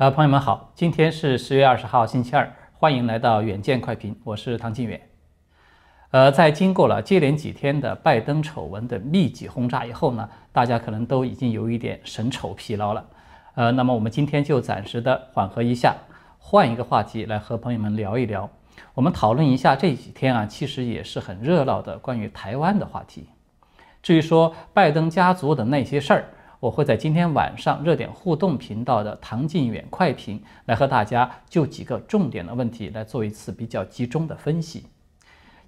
呃，朋友们好，今天是十月二十号，星期二，欢迎来到远见快评，我是唐晋远。呃，在经过了接连几天的拜登丑闻的密集轰炸以后呢，大家可能都已经有一点审丑疲劳了。呃，那么我们今天就暂时的缓和一下，换一个话题来和朋友们聊一聊。我们讨论一下这几天啊，其实也是很热闹的关于台湾的话题。至于说拜登家族的那些事儿。我会在今天晚上热点互动频道的唐晋远快评来和大家就几个重点的问题来做一次比较集中的分析，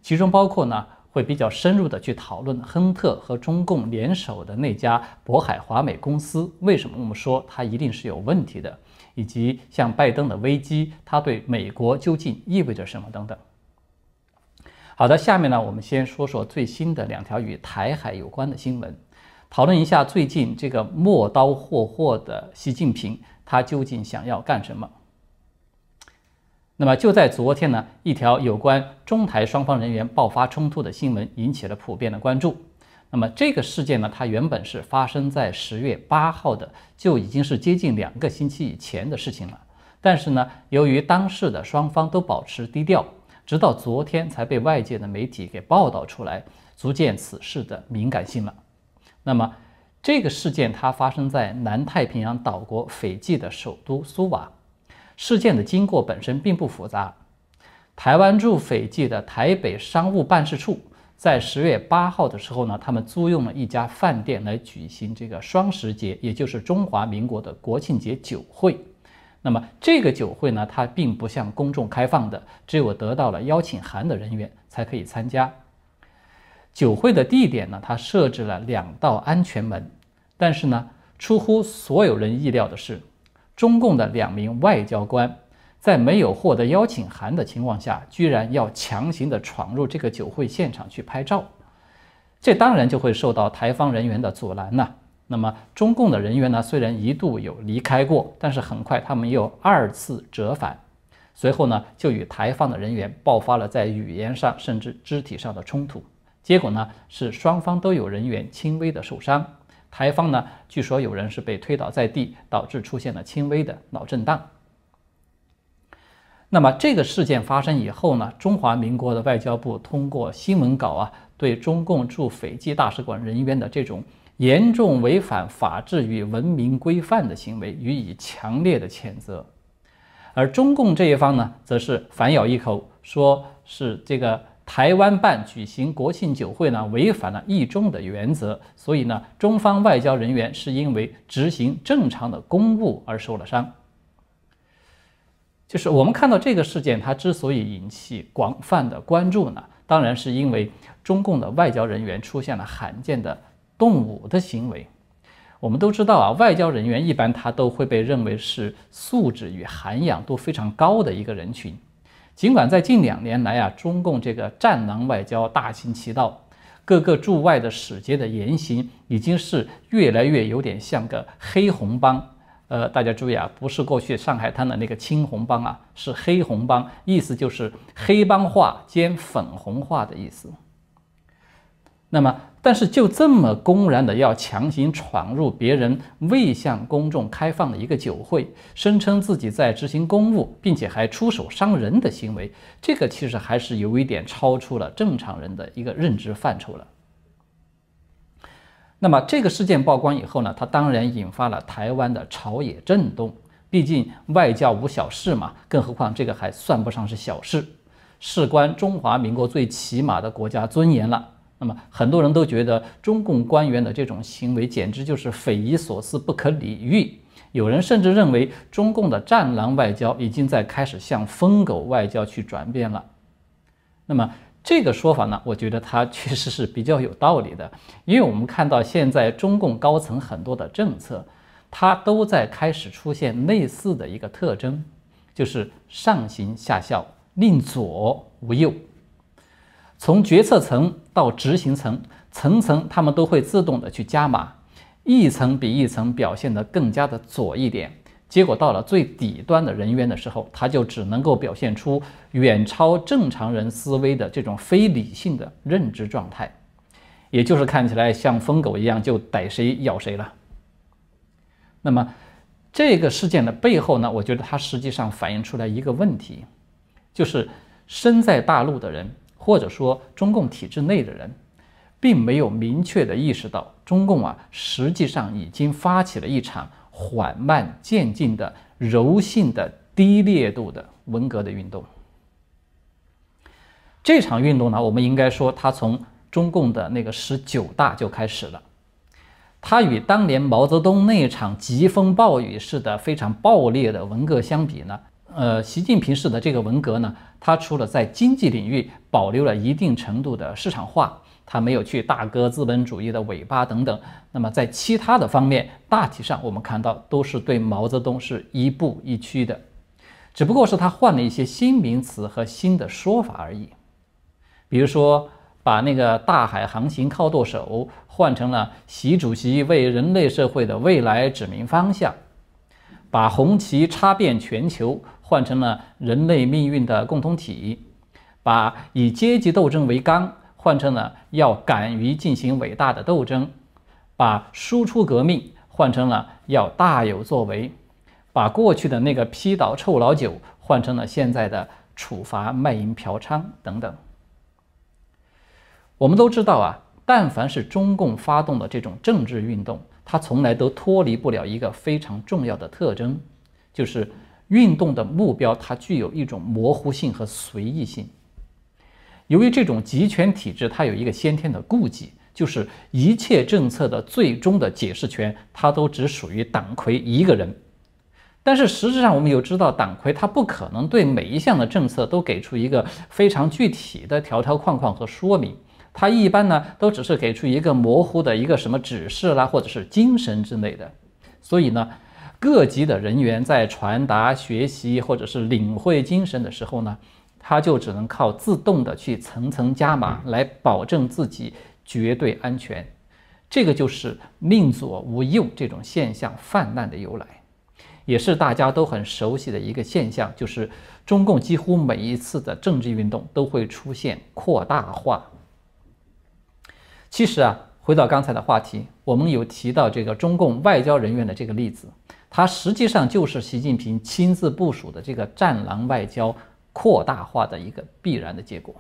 其中包括呢会比较深入的去讨论亨特和中共联手的那家渤海华美公司为什么我们说它一定是有问题的，以及像拜登的危机它对美国究竟意味着什么等等。好的，下面呢我们先说说最新的两条与台海有关的新闻。讨论一下最近这个磨刀霍霍的习近平，他究竟想要干什么？那么就在昨天呢，一条有关中台双方人员爆发冲突的新闻引起了普遍的关注。那么这个事件呢，它原本是发生在十月八号的，就已经是接近两个星期以前的事情了。但是呢，由于当事的双方都保持低调，直到昨天才被外界的媒体给报道出来，足见此事的敏感性了。那么，这个事件它发生在南太平洋岛国斐济的首都苏瓦。事件的经过本身并不复杂。台湾驻斐济的台北商务办事处在十月八号的时候呢，他们租用了一家饭店来举行这个双十节，也就是中华民国的国庆节酒会。那么这个酒会呢，它并不向公众开放的，只有得到了邀请函的人员才可以参加。酒会的地点呢，它设置了两道安全门，但是呢，出乎所有人意料的是，中共的两名外交官在没有获得邀请函的情况下，居然要强行的闯入这个酒会现场去拍照，这当然就会受到台方人员的阻拦呐。那么，中共的人员呢，虽然一度有离开过，但是很快他们又二次折返，随后呢，就与台方的人员爆发了在语言上甚至肢体上的冲突。结果呢是双方都有人员轻微的受伤，台方呢据说有人是被推倒在地，导致出现了轻微的脑震荡。那么这个事件发生以后呢，中华民国的外交部通过新闻稿啊，对中共驻斐济大使馆人员的这种严重违反法治与文明规范的行为予以强烈的谴责，而中共这一方呢，则是反咬一口，说是这个。台湾办举行国庆酒会呢，违反了一中的原则，所以呢，中方外交人员是因为执行正常的公务而受了伤。就是我们看到这个事件，它之所以引起广泛的关注呢，当然是因为中共的外交人员出现了罕见的动武的行为。我们都知道啊，外交人员一般他都会被认为是素质与涵养都非常高的一个人群。尽管在近两年来啊，中共这个战狼外交大行其道，各个驻外的使节的言行已经是越来越有点像个黑红帮。呃，大家注意啊，不是过去上海滩的那个青红帮啊，是黑红帮，意思就是黑帮化兼粉红化的意思。那么。但是就这么公然的要强行闯入别人未向公众开放的一个酒会，声称自己在执行公务，并且还出手伤人的行为，这个其实还是有一点超出了正常人的一个认知范畴了。那么这个事件曝光以后呢，它当然引发了台湾的朝野震动。毕竟外交无小事嘛，更何况这个还算不上是小事，事关中华民国最起码的国家尊严了。那么很多人都觉得中共官员的这种行为简直就是匪夷所思、不可理喻。有人甚至认为中共的战狼外交已经在开始向疯狗外交去转变了。那么这个说法呢，我觉得它确实是比较有道理的，因为我们看到现在中共高层很多的政策，它都在开始出现类似的一个特征，就是上行下效，令左无右。从决策层到执行层，层层他们都会自动的去加码，一层比一层表现得更加的左一点，结果到了最底端的人员的时候，他就只能够表现出远超正常人思维的这种非理性的认知状态，也就是看起来像疯狗一样，就逮谁咬谁了。那么，这个事件的背后呢，我觉得它实际上反映出来一个问题，就是身在大陆的人，或者说中共体制内的人，并没有明确的意识到，中共啊实际上已经发起了一场缓慢渐进的、柔性的、低烈度的文革的运动。这场运动呢，我们应该说，它从中共的那个十九大就开始了。它与当年毛泽东那场疾风暴雨式的非常暴烈的文革相比呢，呃，习近平式的这个文革呢，他除了在经济领域保留了一定程度的市场化，他没有去大割资本主义的尾巴等等。那么在其他的方面，大体上我们看到都是对毛泽东是一步一趋的，只不过是他换了一些新名词和新的说法而已。比如说。把那个大海航行靠舵手换成了习主席为人类社会的未来指明方向，把红旗插遍全球换成了人类命运的共同体，把以阶级斗争为纲换成了要敢于进行伟大的斗争，把输出革命换成了要大有作为，把过去的那个批倒臭老九换成了现在的处罚卖淫嫖娼等等。我们都知道啊，但凡是中共发动的这种政治运动，它从来都脱离不了一个非常重要的特征，就是运动的目标它具有一种模糊性和随意性。由于这种集权体制，它有一个先天的顾忌，就是一切政策的最终的解释权，它都只属于党魁一个人。但是实质上，我们又知道，党魁他不可能对每一项的政策都给出一个非常具体的条条框框和说明。他一般呢，都只是给出一个模糊的一个什么指示啦，或者是精神之类的。所以呢，各级的人员在传达、学习或者是领会精神的时候呢，他就只能靠自动的去层层加码，来保证自己绝对安全。这个就是宁左无右这种现象泛滥的由来，也是大家都很熟悉的一个现象，就是中共几乎每一次的政治运动都会出现扩大化。其实啊，回到刚才的话题，我们有提到这个中共外交人员的这个例子，它实际上就是习近平亲自部署的这个“战狼外交”扩大化的一个必然的结果。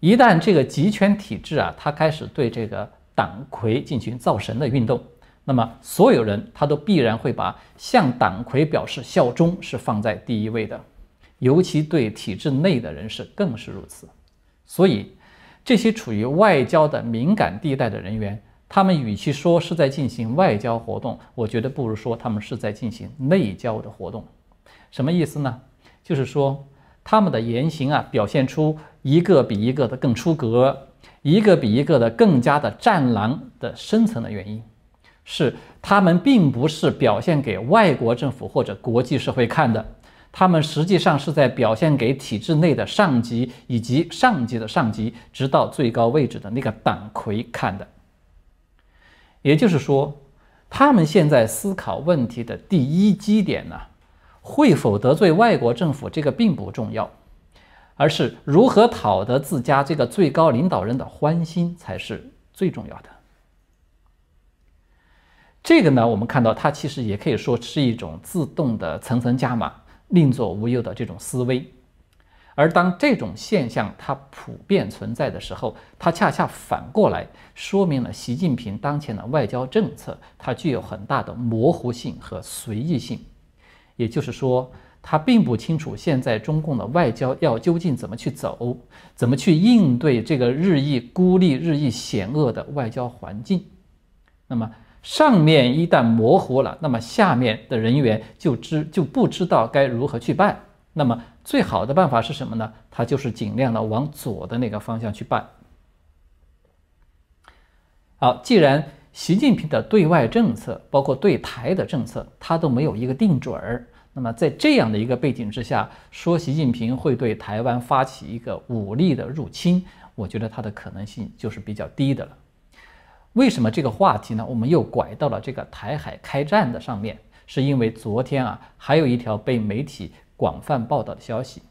一旦这个集权体制啊，它开始对这个党魁进行造神的运动，那么所有人他都必然会把向党魁表示效忠是放在第一位的，尤其对体制内的人士更是如此。所以。这些处于外交的敏感地带的人员，他们与其说是在进行外交活动，我觉得不如说他们是在进行内交的活动。什么意思呢？就是说他们的言行啊，表现出一个比一个的更出格，一个比一个的更加的战狼的深层的原因，是他们并不是表现给外国政府或者国际社会看的。他们实际上是在表现给体制内的上级以及上级的上级，直到最高位置的那个党魁看的。也就是说，他们现在思考问题的第一基点呢，会否得罪外国政府这个并不重要，而是如何讨得自家这个最高领导人的欢心才是最重要的。这个呢，我们看到它其实也可以说是一种自动的层层加码。另作无忧的这种思维，而当这种现象它普遍存在的时候，它恰恰反过来说明了习近平当前的外交政策它具有很大的模糊性和随意性。也就是说，他并不清楚现在中共的外交要究竟怎么去走，怎么去应对这个日益孤立、日益险恶的外交环境。那么。上面一旦模糊了，那么下面的人员就知就不知道该如何去办。那么最好的办法是什么呢？他就是尽量的往左的那个方向去办。好，既然习近平的对外政策，包括对台的政策，他都没有一个定准儿，那么在这样的一个背景之下，说习近平会对台湾发起一个武力的入侵，我觉得它的可能性就是比较低的了。为什么这个话题呢？我们又拐到了这个台海开战的上面，是因为昨天啊，还有一条被媒体广泛报道的消息。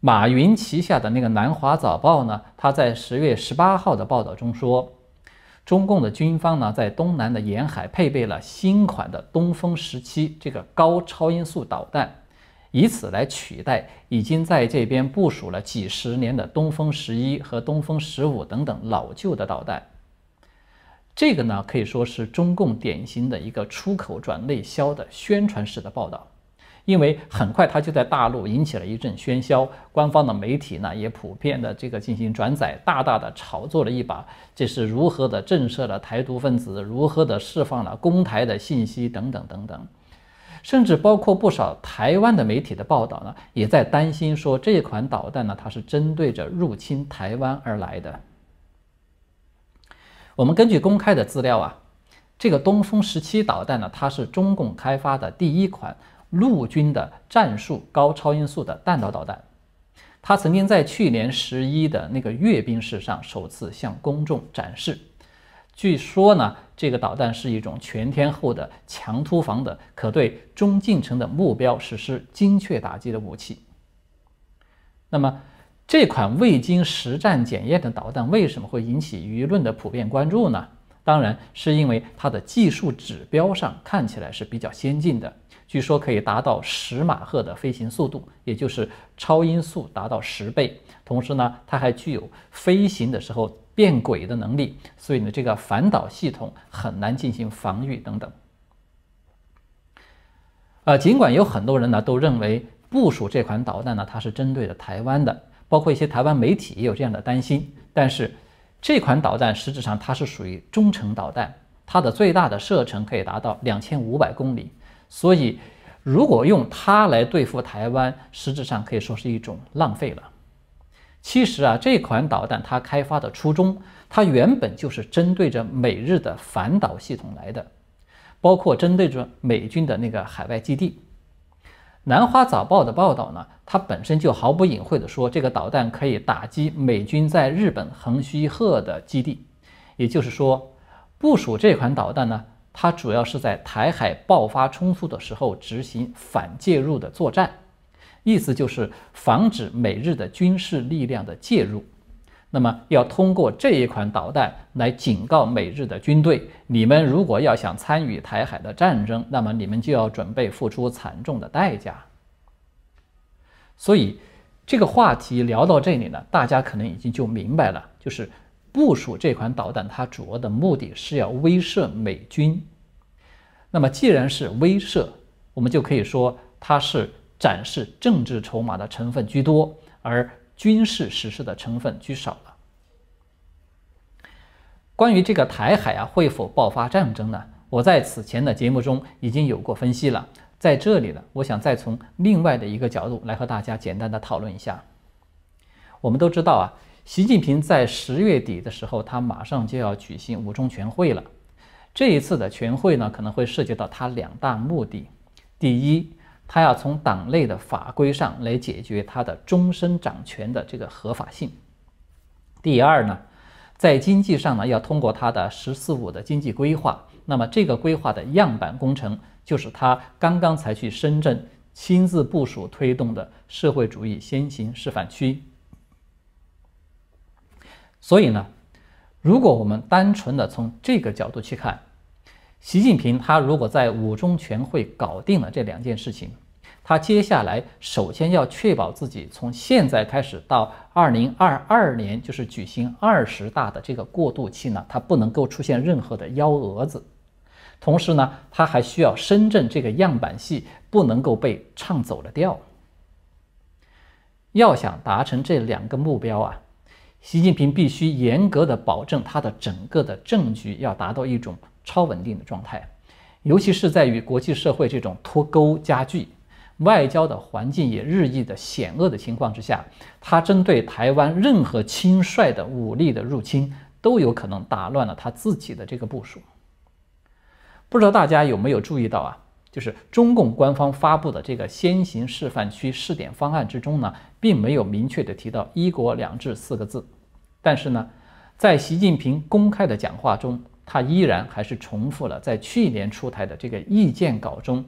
马云旗下的那个南华早报呢，他在十月十八号的报道中说，中共的军方呢，在东南的沿海配备了新款的东风十七这个高超音速导弹，以此来取代已经在这边部署了几十年的东风十一和东风十五等等老旧的导弹。这个呢，可以说是中共典型的一个出口转内销的宣传式的报道。因为很快它就在大陆引起了一阵喧嚣，官方的媒体呢也普遍的这个进行转载，大大的炒作了一把，这是如何的震慑了台独分子，如何的释放了攻台的信息等等等等，甚至包括不少台湾的媒体的报道呢，也在担心说这款导弹呢它是针对着入侵台湾而来的。我们根据公开的资料啊，这个东风十七导弹呢，它是中共开发的第一款。陆军的战术高超音速的弹道导弹，它曾经在去年十一的那个阅兵式上首次向公众展示。据说呢，这个导弹是一种全天候的强突防的，可对中近程的目标实施精确打击的武器。那么，这款未经实战检验的导弹为什么会引起舆论的普遍关注呢？当然是因为它的技术指标上看起来是比较先进的。据说可以达到十马赫的飞行速度，也就是超音速达到十倍。同时呢，它还具有飞行的时候变轨的能力，所以呢，这个反导系统很难进行防御等等。呃，尽管有很多人呢都认为部署这款导弹呢，它是针对的台湾的，包括一些台湾媒体也有这样的担心。但是这款导弹实质上它是属于中程导弹，它的最大的射程可以达到两千五百公里。所以，如果用它来对付台湾，实质上可以说是一种浪费了。其实啊，这款导弹它开发的初衷，它原本就是针对着美日的反导系统来的，包括针对着美军的那个海外基地。南华早报的报道呢，它本身就毫不隐晦的说，这个导弹可以打击美军在日本横须贺的基地，也就是说，部署这款导弹呢。它主要是在台海爆发冲突的时候执行反介入的作战，意思就是防止美日的军事力量的介入。那么要通过这一款导弹来警告美日的军队：你们如果要想参与台海的战争，那么你们就要准备付出惨重的代价。所以这个话题聊到这里呢，大家可能已经就明白了，就是。部署这款导弹，它主要的目的是要威慑美军。那么，既然是威慑，我们就可以说它是展示政治筹码的成分居多，而军事实施的成分居少了。关于这个台海啊会否爆发战争呢？我在此前的节目中已经有过分析了，在这里呢，我想再从另外的一个角度来和大家简单的讨论一下。我们都知道啊。习近平在十月底的时候，他马上就要举行五中全会了。这一次的全会呢，可能会涉及到他两大目的：第一，他要从党内的法规上来解决他的终身掌权的这个合法性；第二呢，在经济上呢，要通过他的“十四五”的经济规划。那么，这个规划的样板工程，就是他刚刚才去深圳亲自部署推动的社会主义先行示范区。所以呢，如果我们单纯的从这个角度去看，习近平他如果在五中全会搞定了这两件事情，他接下来首先要确保自己从现在开始到二零二二年，就是举行二十大的这个过渡期呢，他不能够出现任何的幺蛾子。同时呢，他还需要深圳这个样板戏不能够被唱走了调。要想达成这两个目标啊。习近平必须严格的保证他的整个的政局要达到一种超稳定的状态，尤其是在与国际社会这种脱钩加剧、外交的环境也日益的险恶的情况之下，他针对台湾任何轻率的武力的入侵都有可能打乱了他自己的这个部署。不知道大家有没有注意到啊？就是中共官方发布的这个先行示范区试点方案之中呢，并没有明确的提到“一国两制”四个字，但是呢，在习近平公开的讲话中，他依然还是重复了在去年出台的这个意见稿中，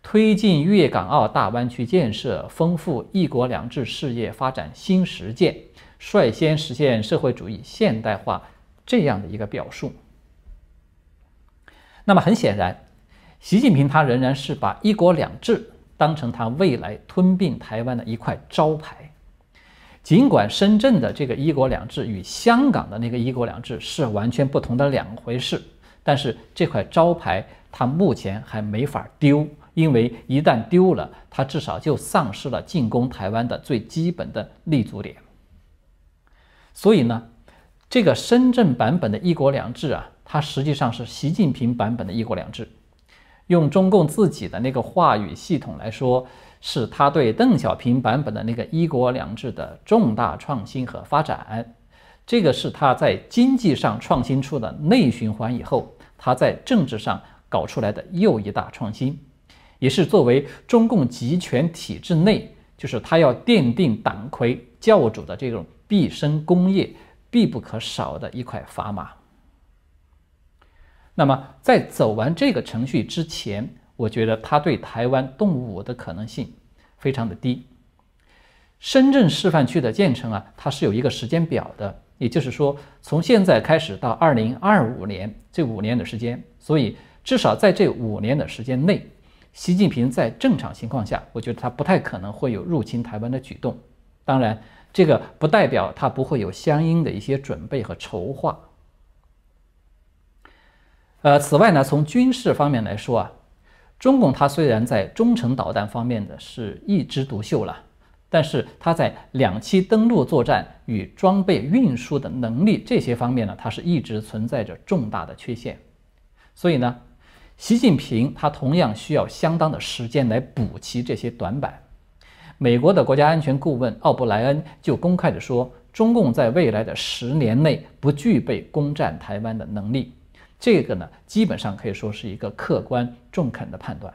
推进粤港澳大湾区建设，丰富“一国两制”事业发展新实践，率先实现社会主义现代化这样的一个表述。那么很显然，习近平他仍然是把“一国两制”当成他未来吞并台湾的一块招牌。尽管深圳的这个“一国两制”与香港的那个“一国两制”是完全不同的两回事，但是这块招牌他目前还没法丢，因为一旦丢了，他至少就丧失了进攻台湾的最基本的立足点。所以呢，这个深圳版本的一国两制啊，它实际上是习近平版本的一国两制。用中共自己的那个话语系统来说，是他对邓小平版本的那个一国两制的重大创新和发展。这个是他在经济上创新出的内循环以后，他在政治上搞出来的又一大创新，也是作为中共集权体制内，就是他要奠定党魁教主的这种。毕生功业必不可少的一块砝码。那么，在走完这个程序之前，我觉得他对台湾动武的可能性非常的低。深圳示范区的建成啊，它是有一个时间表的，也就是说，从现在开始到二零二五年这五年的时间，所以至少在这五年的时间内，习近平在正常情况下，我觉得他不太可能会有入侵台湾的举动。当然。这个不代表他不会有相应的一些准备和筹划。呃，此外呢，从军事方面来说啊，中共它虽然在中程导弹方面的是一枝独秀了，但是它在两栖登陆作战与装备运输的能力这些方面呢，它是一直存在着重大的缺陷。所以呢，习近平他同样需要相当的时间来补齐这些短板。美国的国家安全顾问奥布莱恩就公开的说，中共在未来的十年内不具备攻占台湾的能力。这个呢，基本上可以说是一个客观中肯的判断。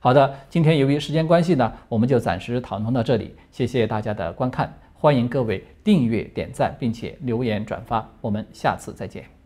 好的，今天由于时间关系呢，我们就暂时讨论到这里。谢谢大家的观看，欢迎各位订阅、点赞，并且留言转发。我们下次再见。